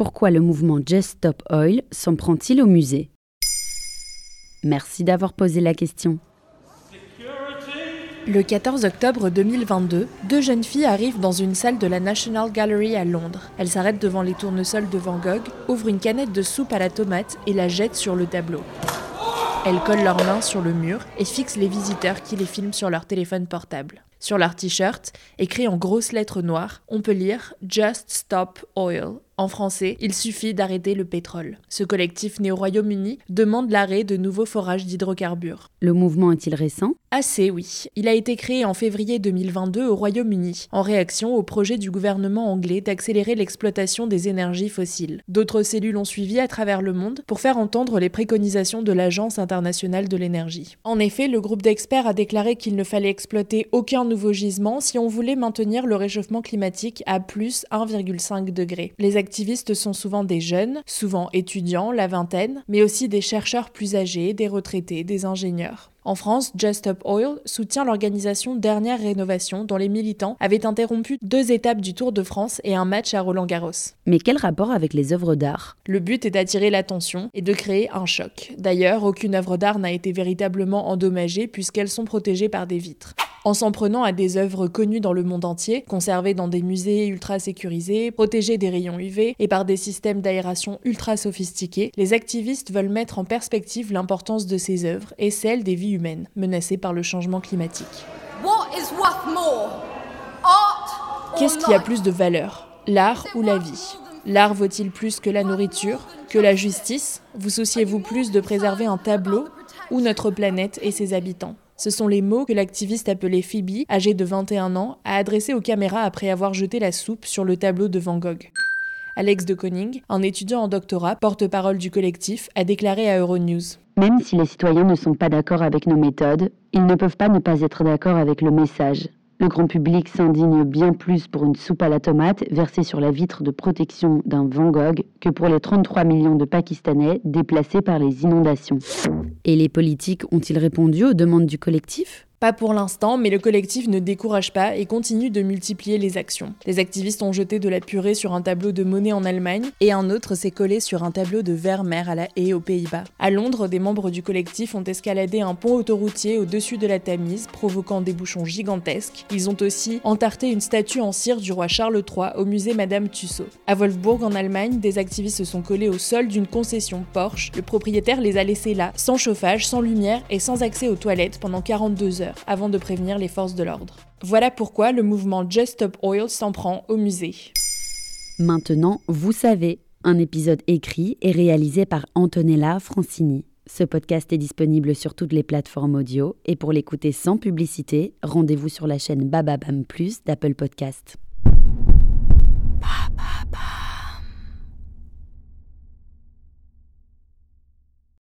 Pourquoi le mouvement Just Stop Oil s'en prend-il au musée? Merci d'avoir posé la question. Le 14 octobre 2022, deux jeunes filles arrivent dans une salle de la National Gallery à Londres. Elles s'arrêtent devant les tournesols de Van Gogh, ouvrent une canette de soupe à la tomate et la jettent sur le tableau. Elles collent leurs mains sur le mur et fixent les visiteurs qui les filment sur leur téléphone portable. Sur leur t-shirt, écrit en grosses lettres noires, on peut lire Just Stop Oil en français, il suffit d'arrêter le pétrole. Ce collectif né au Royaume-Uni demande l'arrêt de nouveaux forages d'hydrocarbures. Le mouvement est-il récent? Assez, oui. Il a été créé en février 2022 au Royaume-Uni, en réaction au projet du gouvernement anglais d'accélérer l'exploitation des énergies fossiles. D'autres cellules ont suivi à travers le monde pour faire entendre les préconisations de l'Agence internationale de l'énergie. En effet, le groupe d'experts a déclaré qu'il ne fallait exploiter aucun nouveau gisement si on voulait maintenir le réchauffement climatique à plus 1,5 degré. Les activistes sont souvent des jeunes, souvent étudiants, la vingtaine, mais aussi des chercheurs plus âgés, des retraités, des ingénieurs. En France, Just Stop Oil soutient l'organisation Dernière Rénovation dont les militants avaient interrompu deux étapes du Tour de France et un match à Roland-Garros. Mais quel rapport avec les œuvres d'art? Le but est d'attirer l'attention et de créer un choc. D'ailleurs, aucune œuvre d'art n'a été véritablement endommagée puisqu'elles sont protégées par des vitres. En s'en prenant à des œuvres connues dans le monde entier, conservées dans des musées ultra sécurisés, protégées des rayons UV et par des systèmes d'aération ultra sophistiqués, les activistes veulent mettre en perspective l'importance de ces œuvres et celle des vies humaines menacées par le changement climatique. Qu'est-ce qui a plus de valeur? L'art ou la vie? L'art vaut-il plus que la nourriture, que la justice? Vous souciez-vous plus de préserver un tableau ou notre planète et ses habitants? Ce sont les mots que l'activiste appelée Phoebe, âgée de 21 ans, a adressés aux caméras après avoir jeté la soupe sur le tableau de Van Gogh. Alex de Koning, un étudiant en doctorat, porte-parole du collectif, a déclaré à Euronews. Même si les citoyens ne sont pas d'accord avec nos méthodes, ils ne peuvent pas ne pas être d'accord avec le message. Le grand public s'indigne bien plus pour une soupe à la tomate versée sur la vitre de protection d'un Van Gogh que pour les 33 millions de Pakistanais déplacés par les inondations. Et les politiques ont-ils répondu aux demandes du collectif? Pas pour l'instant, mais le collectif ne décourage pas et continue de multiplier les actions. Les activistes ont jeté de la purée sur un tableau de monnaie en Allemagne et un autre s'est collé sur un tableau de Vermeer à la haie aux Pays-Bas. À Londres, des membres du collectif ont escaladé un pont autoroutier au-dessus de la Tamise, provoquant des bouchons gigantesques. Ils ont aussi entarté une statue en cire du roi Charles III au musée Madame Tussaud. À Wolfsburg, en Allemagne, des activistes se sont collés au sol d'une concession Porsche. Le propriétaire les a laissés là, sans sans lumière et sans accès aux toilettes pendant 42 heures avant de prévenir les forces de l'ordre. Voilà pourquoi le mouvement Just Stop Oil s'en prend au musée. Maintenant, vous savez, un épisode écrit et réalisé par Antonella Francini. Ce podcast est disponible sur toutes les plateformes audio et pour l'écouter sans publicité, rendez-vous sur la chaîne Bababam Plus d'Apple Podcast.